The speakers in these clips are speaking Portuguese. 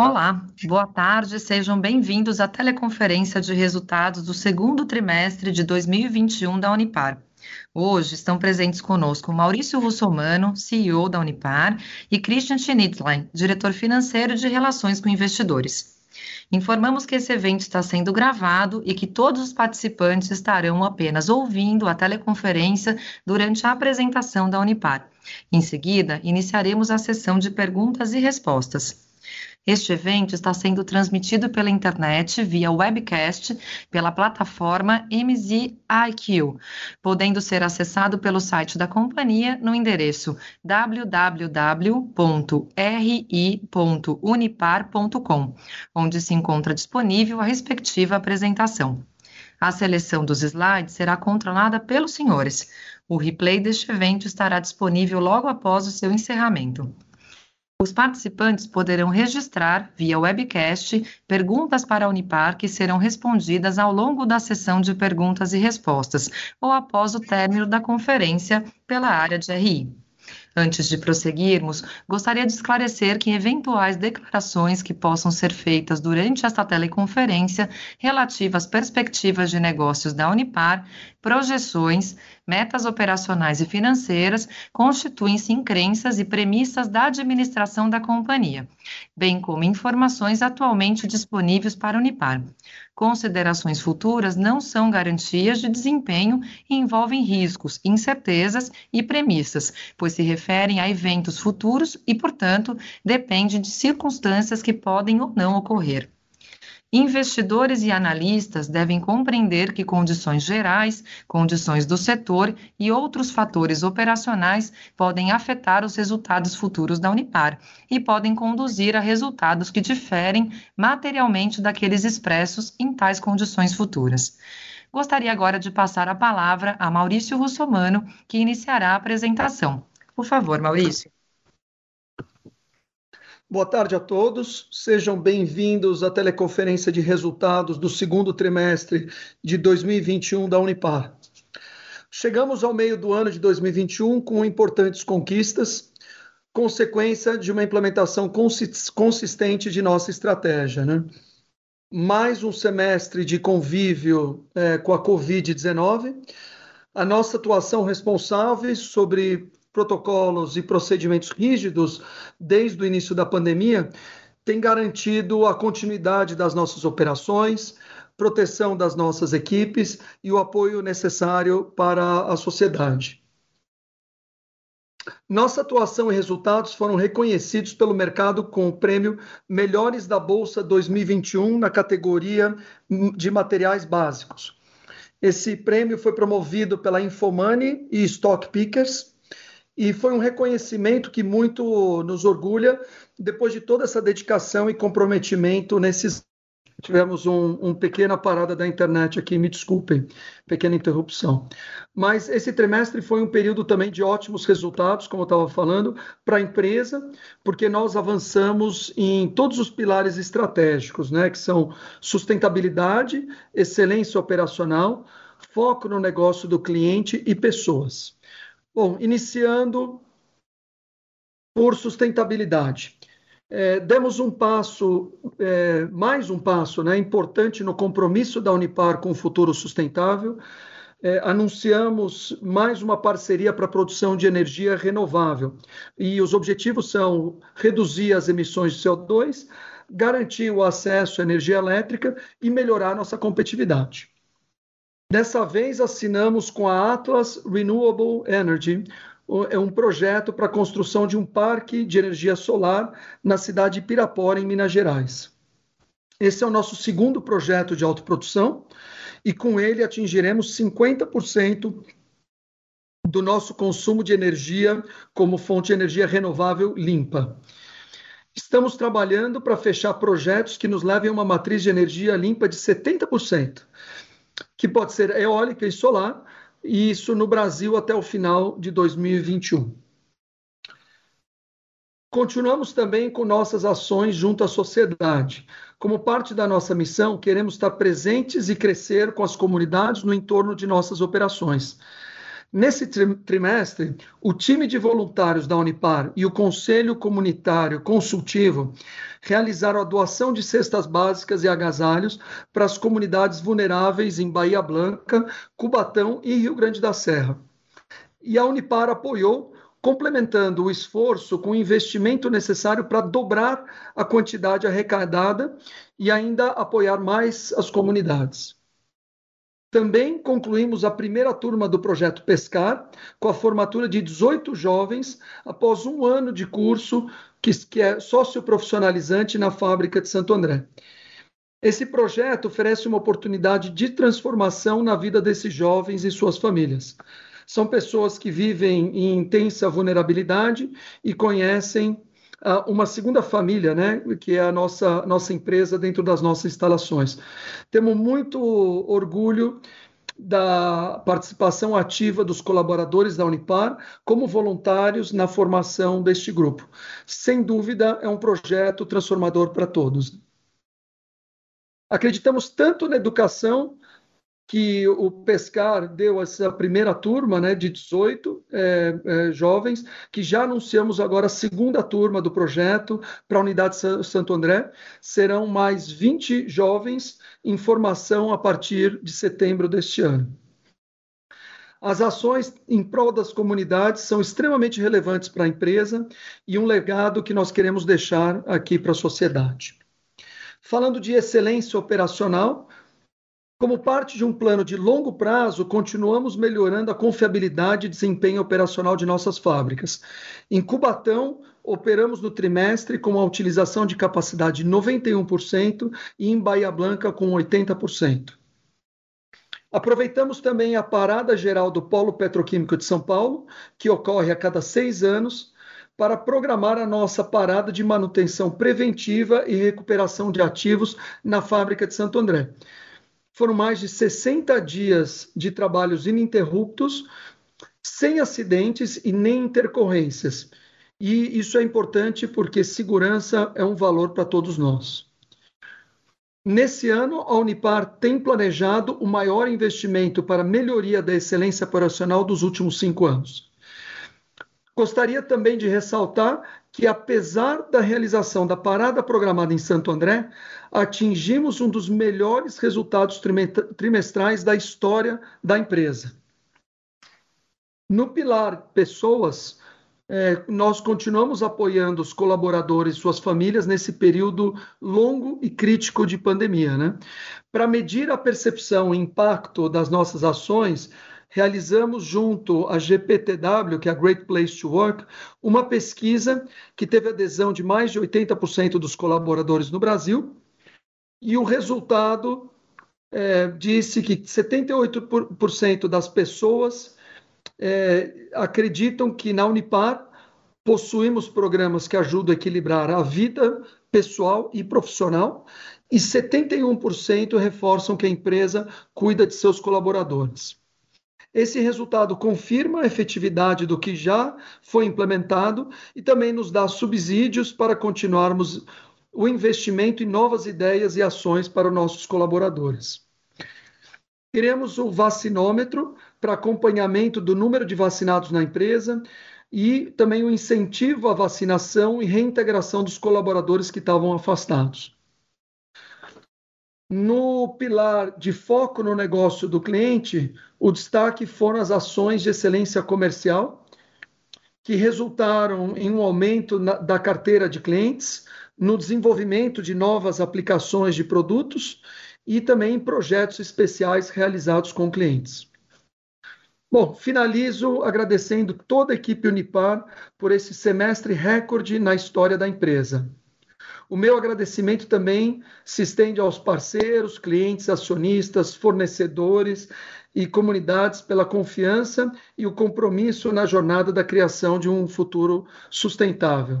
Olá, boa tarde, sejam bem-vindos à teleconferência de resultados do segundo trimestre de 2021 da Unipar. Hoje estão presentes conosco Maurício Russomano, CEO da Unipar, e Christian Schnitzlein, diretor financeiro de Relações com Investidores. Informamos que esse evento está sendo gravado e que todos os participantes estarão apenas ouvindo a teleconferência durante a apresentação da Unipar. Em seguida, iniciaremos a sessão de perguntas e respostas. Este evento está sendo transmitido pela internet via webcast pela plataforma MZIQ, podendo ser acessado pelo site da companhia no endereço www.ri.unipar.com, onde se encontra disponível a respectiva apresentação. A seleção dos slides será controlada pelos senhores. O replay deste evento estará disponível logo após o seu encerramento. Os participantes poderão registrar, via webcast, perguntas para a Unipar que serão respondidas ao longo da sessão de perguntas e respostas ou após o término da conferência pela área de RI. Antes de prosseguirmos, gostaria de esclarecer que eventuais declarações que possam ser feitas durante esta teleconferência relativas às perspectivas de negócios da Unipar, projeções, metas operacionais e financeiras constituem-se em crenças e premissas da administração da companhia, bem como informações atualmente disponíveis para a Unipar. Considerações futuras não são garantias de desempenho e envolvem riscos, incertezas e premissas, pois se referem a eventos futuros e, portanto, dependem de circunstâncias que podem ou não ocorrer. Investidores e analistas devem compreender que condições gerais, condições do setor e outros fatores operacionais podem afetar os resultados futuros da Unipar e podem conduzir a resultados que diferem materialmente daqueles expressos em tais condições futuras. Gostaria agora de passar a palavra a Maurício Russomano, que iniciará a apresentação. Por favor, Maurício. Boa tarde a todos, sejam bem-vindos à teleconferência de resultados do segundo trimestre de 2021 da Unipar. Chegamos ao meio do ano de 2021 com importantes conquistas, consequência de uma implementação consistente de nossa estratégia. Né? Mais um semestre de convívio é, com a Covid-19, a nossa atuação responsável sobre protocolos e procedimentos rígidos desde o início da pandemia tem garantido a continuidade das nossas operações, proteção das nossas equipes e o apoio necessário para a sociedade. Nossa atuação e resultados foram reconhecidos pelo mercado com o prêmio Melhores da Bolsa 2021 na categoria de materiais básicos. Esse prêmio foi promovido pela Infomoney e Stock Pickers e foi um reconhecimento que muito nos orgulha depois de toda essa dedicação e comprometimento nesses. Tivemos um, um pequena parada da internet aqui, me desculpem, pequena interrupção. Mas esse trimestre foi um período também de ótimos resultados, como eu estava falando, para a empresa, porque nós avançamos em todos os pilares estratégicos, né, que são sustentabilidade, excelência operacional, foco no negócio do cliente e pessoas. Bom, iniciando por sustentabilidade. É, demos um passo, é, mais um passo né, importante no compromisso da Unipar com o futuro sustentável. É, anunciamos mais uma parceria para a produção de energia renovável. E os objetivos são reduzir as emissões de CO2, garantir o acesso à energia elétrica e melhorar nossa competitividade. Dessa vez assinamos com a Atlas Renewable Energy, é um projeto para a construção de um parque de energia solar na cidade de Pirapora, em Minas Gerais. Esse é o nosso segundo projeto de autoprodução e com ele atingiremos 50% do nosso consumo de energia como fonte de energia renovável limpa. Estamos trabalhando para fechar projetos que nos levem a uma matriz de energia limpa de 70% que pode ser eólica e solar, e isso no Brasil até o final de 2021. Continuamos também com nossas ações junto à sociedade. Como parte da nossa missão, queremos estar presentes e crescer com as comunidades no entorno de nossas operações. Nesse trimestre, o time de voluntários da Unipar e o Conselho Comunitário Consultivo realizaram a doação de cestas básicas e agasalhos para as comunidades vulneráveis em Bahia Blanca, Cubatão e Rio Grande da Serra. E a Unipar apoiou complementando o esforço com o investimento necessário para dobrar a quantidade arrecadada e ainda apoiar mais as comunidades. Também concluímos a primeira turma do projeto Pescar, com a formatura de 18 jovens, após um ano de curso que, que é socioprofissionalizante na fábrica de Santo André. Esse projeto oferece uma oportunidade de transformação na vida desses jovens e suas famílias. São pessoas que vivem em intensa vulnerabilidade e conhecem uma segunda família, né, que é a nossa, nossa empresa dentro das nossas instalações. Temos muito orgulho da participação ativa dos colaboradores da Unipar como voluntários na formação deste grupo. Sem dúvida, é um projeto transformador para todos. Acreditamos tanto na educação que o Pescar deu essa primeira turma né, de 18 é, é, jovens, que já anunciamos agora a segunda turma do projeto para a Unidade Santo André. Serão mais 20 jovens em formação a partir de setembro deste ano. As ações em prol das comunidades são extremamente relevantes para a empresa e um legado que nós queremos deixar aqui para a sociedade. Falando de excelência operacional, como parte de um plano de longo prazo, continuamos melhorando a confiabilidade e desempenho operacional de nossas fábricas. Em Cubatão, operamos no trimestre com uma utilização de capacidade de 91% e em Bahia Blanca com 80%. Aproveitamos também a parada geral do Polo Petroquímico de São Paulo, que ocorre a cada seis anos, para programar a nossa parada de manutenção preventiva e recuperação de ativos na fábrica de Santo André. Foram mais de 60 dias de trabalhos ininterruptos, sem acidentes e nem intercorrências. E isso é importante porque segurança é um valor para todos nós. Nesse ano, a Unipar tem planejado o maior investimento para melhoria da excelência operacional dos últimos cinco anos. Gostaria também de ressaltar que, apesar da realização da parada programada em Santo André, atingimos um dos melhores resultados trimestrais da história da empresa. No pilar pessoas, é, nós continuamos apoiando os colaboradores e suas famílias nesse período longo e crítico de pandemia. Né? Para medir a percepção e impacto das nossas ações, realizamos junto à GPTW, que é a Great Place to Work, uma pesquisa que teve adesão de mais de 80% dos colaboradores no Brasil, e o resultado é, disse que 78% das pessoas é, acreditam que na Unipar possuímos programas que ajudam a equilibrar a vida pessoal e profissional, e 71% reforçam que a empresa cuida de seus colaboradores. Esse resultado confirma a efetividade do que já foi implementado e também nos dá subsídios para continuarmos o investimento em novas ideias e ações para os nossos colaboradores. Queremos o vacinômetro para acompanhamento do número de vacinados na empresa e também o incentivo à vacinação e reintegração dos colaboradores que estavam afastados. No pilar de foco no negócio do cliente, o destaque foram as ações de excelência comercial, que resultaram em um aumento na, da carteira de clientes, no desenvolvimento de novas aplicações de produtos e também em projetos especiais realizados com clientes. Bom, finalizo agradecendo toda a equipe Unipar por esse semestre recorde na história da empresa. O meu agradecimento também se estende aos parceiros, clientes, acionistas, fornecedores e comunidades pela confiança e o compromisso na jornada da criação de um futuro sustentável.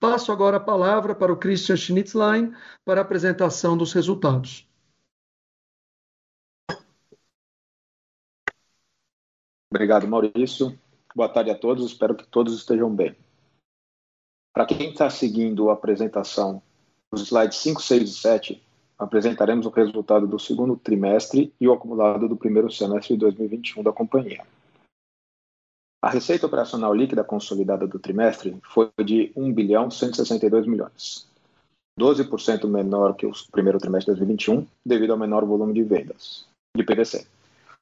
Passo agora a palavra para o Christian Schnitzlein para a apresentação dos resultados. Obrigado, Maurício. Boa tarde a todos, espero que todos estejam bem. Para quem está seguindo a apresentação, os slides 5, 6 e 7, apresentaremos o resultado do segundo trimestre e o acumulado do primeiro semestre de 2021 da companhia. A receita operacional líquida consolidada do trimestre foi de 1 bilhão 162 milhões, 12% menor que o primeiro trimestre de 2021, devido ao menor volume de vendas de PVC.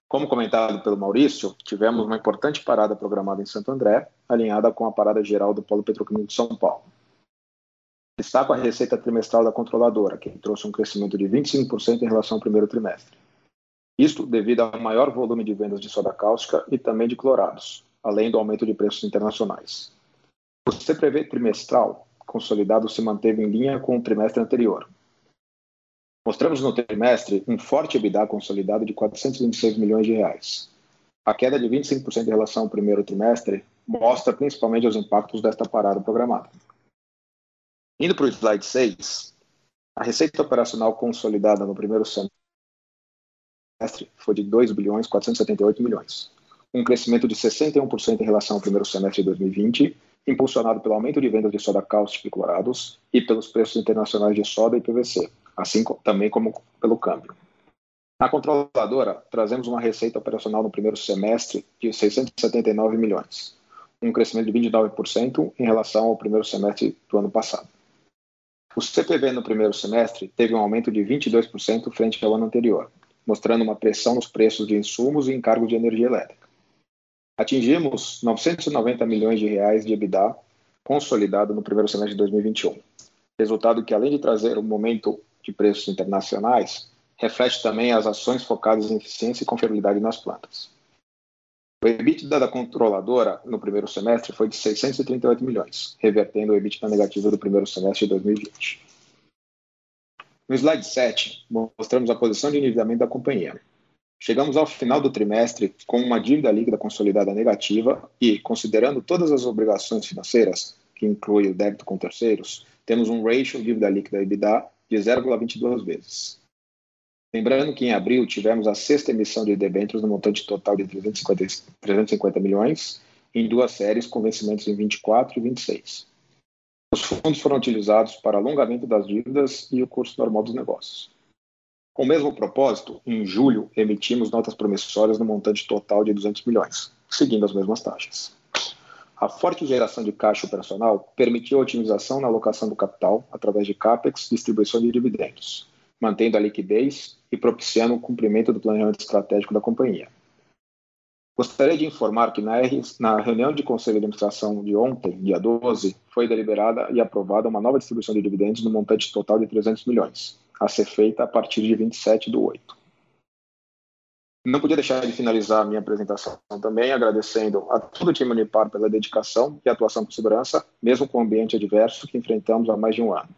Como comentado pelo Maurício, tivemos uma importante parada programada em Santo André, alinhada com a parada geral do Polo Petroquímico de São Paulo. Destaco a receita trimestral da controladora, que trouxe um crescimento de 25% em relação ao primeiro trimestre. Isto devido ao maior volume de vendas de soda cáustica e também de clorados, além do aumento de preços internacionais. O CPV trimestral consolidado se manteve em linha com o trimestre anterior. Mostramos no trimestre um forte EBITDA consolidado de 426 milhões de reais. A queda de 25% em relação ao primeiro trimestre mostra principalmente os impactos desta parada programada. Indo para o slide 6, a receita operacional consolidada no primeiro semestre foi de 2 bilhões 478 milhões, um crescimento de 61% em relação ao primeiro semestre de 2020, impulsionado pelo aumento de vendas de soda cáustica e clorados e pelos preços internacionais de soda e PVC, assim também como pelo câmbio. Na controladora, trazemos uma receita operacional no primeiro semestre de 679 milhões, um crescimento de 29% em relação ao primeiro semestre do ano passado. O CPV no primeiro semestre teve um aumento de 22% frente ao ano anterior, mostrando uma pressão nos preços de insumos e encargos de energia elétrica. Atingimos 990 milhões de reais de EBITDA consolidado no primeiro semestre de 2021. Resultado que, além de trazer um momento de preços internacionais, reflete também as ações focadas em eficiência e confiabilidade nas plantas. O EBITDA da controladora no primeiro semestre foi de 638 milhões, revertendo o EBITDA negativo do primeiro semestre de 2020. No slide 7, mostramos a posição de endividamento da companhia. Chegamos ao final do trimestre com uma dívida líquida consolidada negativa e, considerando todas as obrigações financeiras, que inclui o débito com terceiros, temos um ratio dívida líquida EBITDA de 0,22 vezes. Lembrando que em abril tivemos a sexta emissão de debêntures no montante total de 350, 350 milhões, em duas séries com vencimentos em 24 e 26. Os fundos foram utilizados para alongamento das dívidas e o curso normal dos negócios. Com o mesmo propósito, em julho, emitimos notas promissórias no montante total de 200 milhões, seguindo as mesmas taxas. A forte geração de caixa operacional permitiu a otimização na alocação do capital através de CAPEX e distribuição de dividendos, mantendo a liquidez e propiciando o cumprimento do planejamento estratégico da companhia. Gostaria de informar que na, na, reunião de conselho de administração de ontem, dia 12, foi deliberada e aprovada uma nova distribuição de dividendos no montante total de 300 milhões, a ser feita a partir de 27 do 8. Não podia deixar de finalizar a minha apresentação também agradecendo a todo o time Unipar pela dedicação e atuação com segurança, mesmo com o ambiente adverso que enfrentamos há mais de um ano.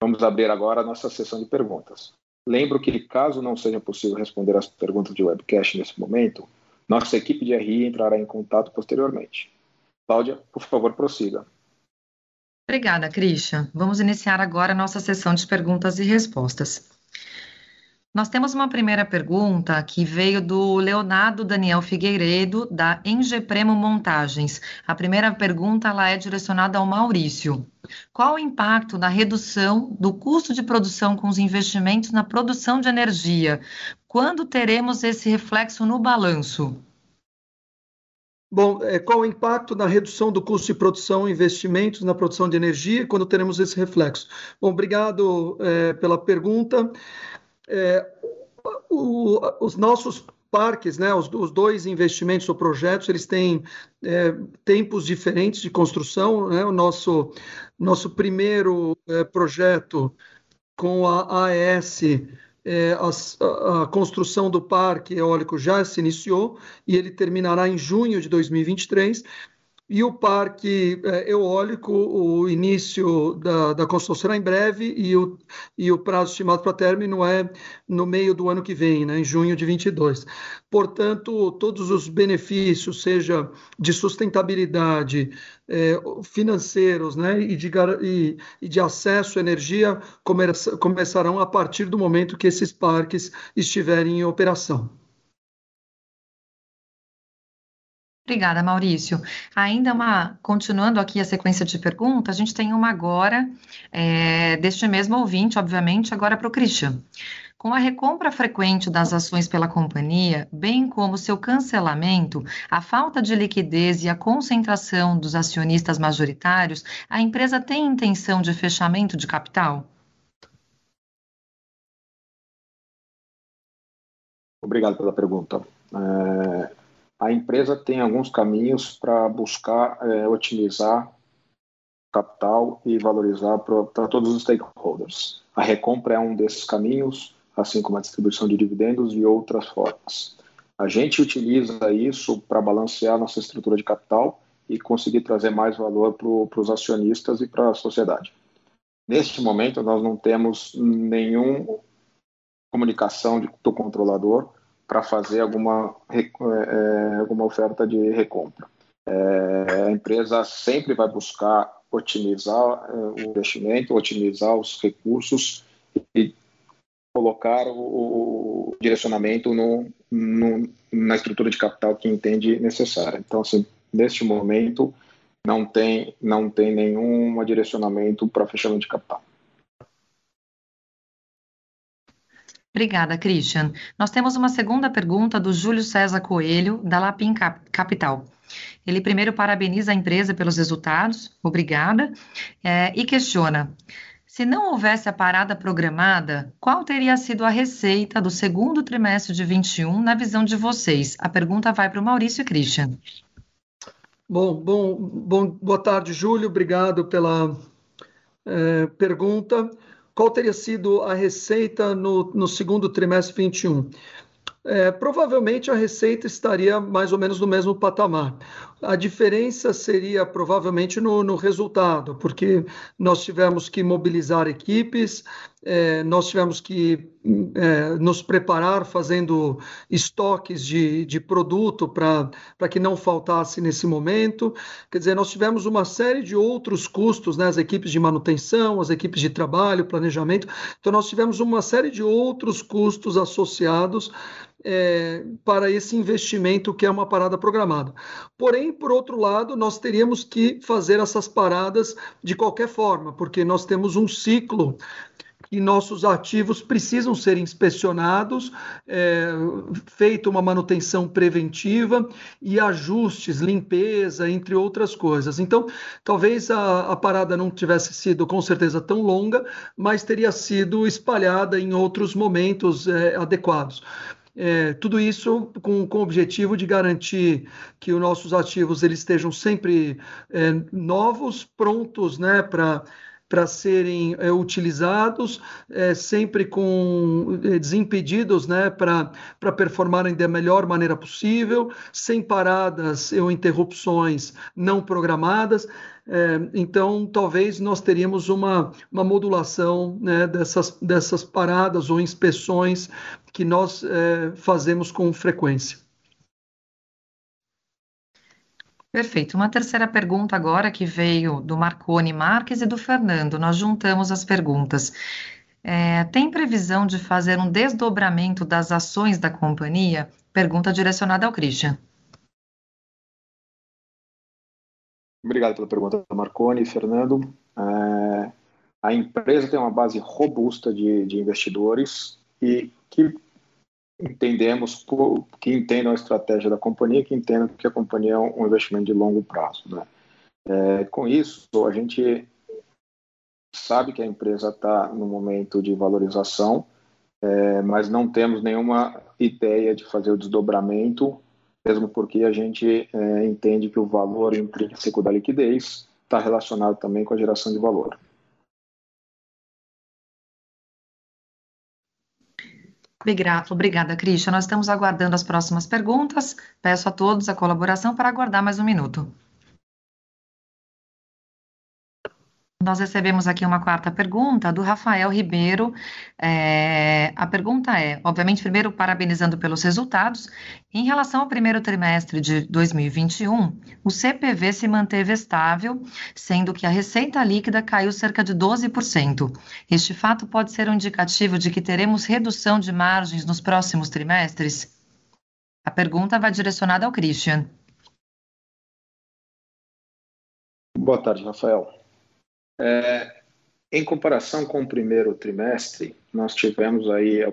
Vamos abrir agora a nossa sessão de perguntas. Lembro que, caso não seja possível responder as perguntas de webcast nesse momento, nossa equipe de RI entrará em contato posteriormente. Cláudia, por favor, prossiga. Obrigada, Christian. Vamos iniciar agora a nossa sessão de perguntas e respostas. Nós temos uma primeira pergunta que veio do Leonardo Daniel Figueiredo, da Engepremo Montagens. A primeira pergunta ela é direcionada ao Maurício. Qual o impacto da redução do custo de produção com os investimentos na produção de energia? Quando teremos esse reflexo no balanço? Bom, é, qual o impacto na redução do custo de produção e investimentos na produção de energia quando teremos esse reflexo? Bom, obrigado é, pela pergunta. É, o, os nossos parques, né, os, os, dois investimentos ou projetos, eles têm é, tempos diferentes de construção. Né? O nosso, nosso primeiro é, projeto com a AES é, a, a, construção do parque eólico já se iniciou e ele terminará em junho de 2023. E o parque é, eólico, o início da, da construção será em breve e o, e o prazo estimado para término é no meio do ano que vem, né, em junho de 22. Portanto, todos os benefícios, seja de sustentabilidade, é, financeiros né, e, de, e, e de acesso à energia, come, começarão a partir do momento que esses parques estiverem em operação. Obrigada, Maurício. Ainda uma, continuando aqui a sequência de perguntas, a gente tem uma agora, é, deste mesmo ouvinte, obviamente, agora para o Christian. Com a recompra frequente das ações pela companhia, bem como seu cancelamento, a falta de liquidez e a concentração dos acionistas majoritários, a empresa tem intenção de fechamento de capital? Obrigado pela pergunta. É, a empresa tem alguns caminhos para buscar é, otimizar capital e valorizar para todos os stakeholders. A recompra é um desses caminhos, assim como a distribuição de dividendos e outras formas. A gente utiliza isso para balancear nossa estrutura de capital e conseguir trazer mais valor para os acionistas e para a sociedade. Neste momento, nós não temos nenhuma comunicação de, do controlador para fazer alguma, é, é, alguma oferta de recompra. É, a empresa sempre vai buscar otimizar é, o investimento, otimizar os recursos e colocar o, direcionamento no, no, na estrutura de capital que entende necessária. Então, assim, neste momento, não tem, não tem nenhum direcionamento para fechamento de capital. Obrigada, Christian. Nós temos uma segunda pergunta do Júlio César Coelho, da Lapim Capital. Ele primeiro parabeniza a empresa pelos resultados, obrigada, é, e questiona: se não houvesse a parada programada, qual teria sido a receita do segundo trimestre de 21 na visão de vocês? A pergunta vai para o Maurício e Christian. Bom, bom, bom, boa tarde, Júlio. Obrigado pela é, pergunta qual teria sido a receita no, no segundo trimestre 21? É, provavelmente a receita estaria mais ou menos no mesmo patamar. A diferença seria provavelmente no, no resultado, porque nós tivemos que mobilizar equipes, é, nós tivemos que é, nos preparar fazendo estoques de, de produto para que não faltasse nesse momento. Quer dizer, nós tivemos uma série de outros custos, né, as equipes de manutenção, as equipes de trabalho, planejamento. Então, nós tivemos uma série de outros custos associados é, para esse investimento que é uma parada programada. Porém, por outro lado, nós teríamos que fazer essas paradas de qualquer forma, porque nós temos um ciclo e nossos ativos precisam ser inspecionados, é, feita uma manutenção preventiva e ajustes, limpeza, entre outras coisas. Então, talvez a, a parada não tivesse sido com certeza tão longa, mas teria sido espalhada em outros momentos é, adequados. É, tudo isso com, com o objetivo de garantir que os nossos ativos eles estejam sempre é, novos, prontos né, para para serem é, utilizados, é, sempre com é, desimpedidos né, para performarem da melhor maneira possível, sem paradas ou interrupções não programadas. Então, talvez nós teríamos uma, uma modulação né, dessas, dessas paradas ou inspeções que nós fazemos com frequência. Perfeito. Uma terceira pergunta agora que veio do Marcone Marques e do Fernando. Nós juntamos as perguntas. É, tem previsão de fazer um desdobramento das ações da companhia? Pergunta direcionada ao Christian. Obrigado pela pergunta, Marcone e Fernando. É, a empresa tem uma base robusta de, de investidores e que entendemos que entendam a estratégia da companhia, que entendam que a companhia é um investimento de longo prazo. Né? É, com isso, a gente sabe que a empresa está no momento de valorização, é, mas não temos nenhuma ideia de fazer o desdobramento, mesmo porque a gente é, entende que o valor intrínseco da liquidez está relacionado também com a geração de valor. Obrigada, Cristian. Nós estamos aguardando as próximas perguntas. Peço a todos a colaboração para aguardar mais um minuto. Nós recebemos aqui uma quarta pergunta do Rafael Ribeiro. É, a pergunta é, obviamente, primeiro parabenizando pelos resultados. Em relação ao primeiro trimestre de 2021, o CPV se manteve estável, sendo que a receita líquida caiu cerca de 12%. Este fato pode ser um indicativo de que teremos redução de margens nos próximos trimestres? A pergunta vai direcionada ao Christian. Boa tarde, Rafael. É, em comparação com o primeiro trimestre, nós tivemos aí, é,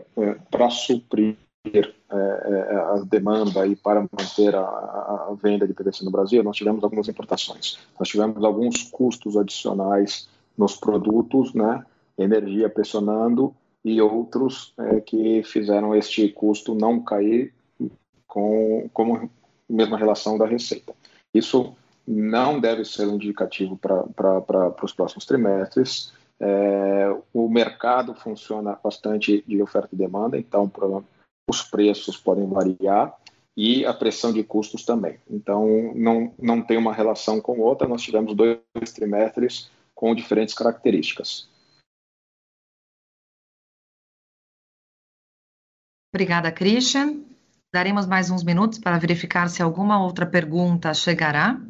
para suprir é, é, a demanda e para manter a, a, venda de PVC no Brasil, nós tivemos algumas importações. Nós tivemos alguns custos adicionais nos produtos, né? Energia pressionando e outros é, que fizeram este custo não cair com como mesma relação da receita. Isso não deve ser um indicativo para os próximos trimestres. É, o mercado funciona bastante de oferta e demanda, então os preços podem variar e a pressão de custos também. Então, não, não tem uma relação com outra, nós tivemos dois trimestres com diferentes características. Obrigada, Christian. Daremos mais uns minutos para verificar se alguma outra pergunta chegará.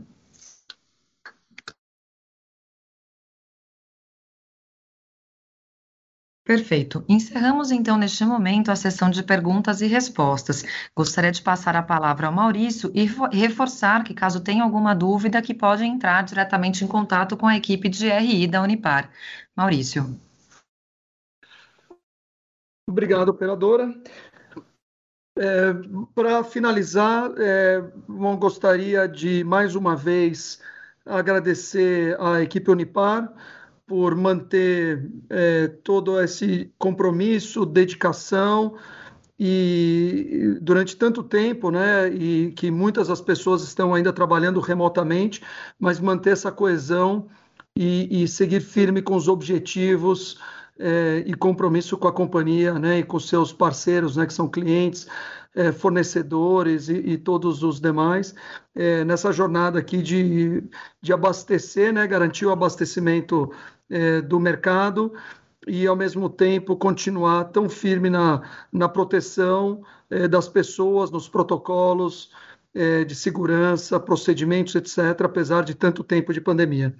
Perfeito. Encerramos então neste momento a sessão de perguntas e respostas. Gostaria de passar a palavra ao Maurício e reforçar que, caso tenha alguma dúvida, que pode entrar diretamente em contato com a equipe de RI da Unipar. Maurício. Obrigado, operadora. É, Para finalizar, é, gostaria de mais uma vez agradecer à equipe Unipar por manter é, todo esse compromisso, dedicação e durante tanto tempo, né, e que muitas das pessoas estão ainda trabalhando remotamente, mas manter essa coesão e, e seguir firme com os objetivos é, e compromisso com a companhia, né, e com seus parceiros, né, que são clientes, é, fornecedores e, e, todos os demais, é, nessa jornada aqui de, de abastecer, né, garantir o abastecimento é, do mercado e, ao mesmo tempo, continuar tão firme na, na proteção é, das pessoas, nos protocolos é, de segurança, procedimentos, etc., apesar de tanto tempo de pandemia.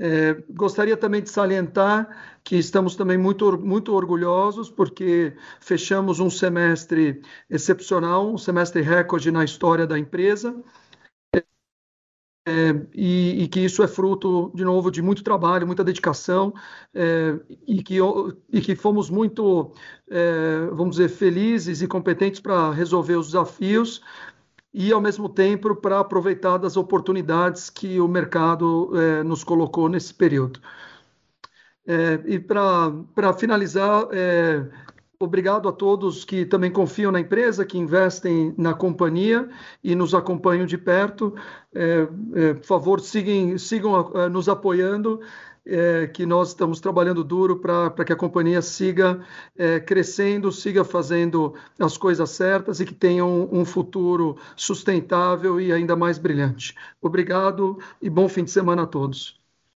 É, gostaria também de salientar que estamos também muito, muito orgulhosos, porque fechamos um semestre excepcional, um semestre recorde na história da empresa. É, e, e, que isso é fruto, de novo, de muito trabalho, muita dedicação, é, e, que, e que fomos muito, é, vamos dizer, felizes e competentes para resolver os desafios e, ao mesmo tempo, para aproveitar das oportunidades que o mercado é, nos colocou nesse período. É, e para finalizar, é, Obrigado a todos que também confiam na empresa, que investem na companhia e nos acompanham de perto. É, é, por favor, sigam, sigam é, nos apoiando, é, que nós estamos trabalhando duro para que a companhia siga é, crescendo, siga fazendo as coisas certas e que tenha um, um futuro sustentável e ainda mais brilhante. Obrigado e bom fim de semana a todos.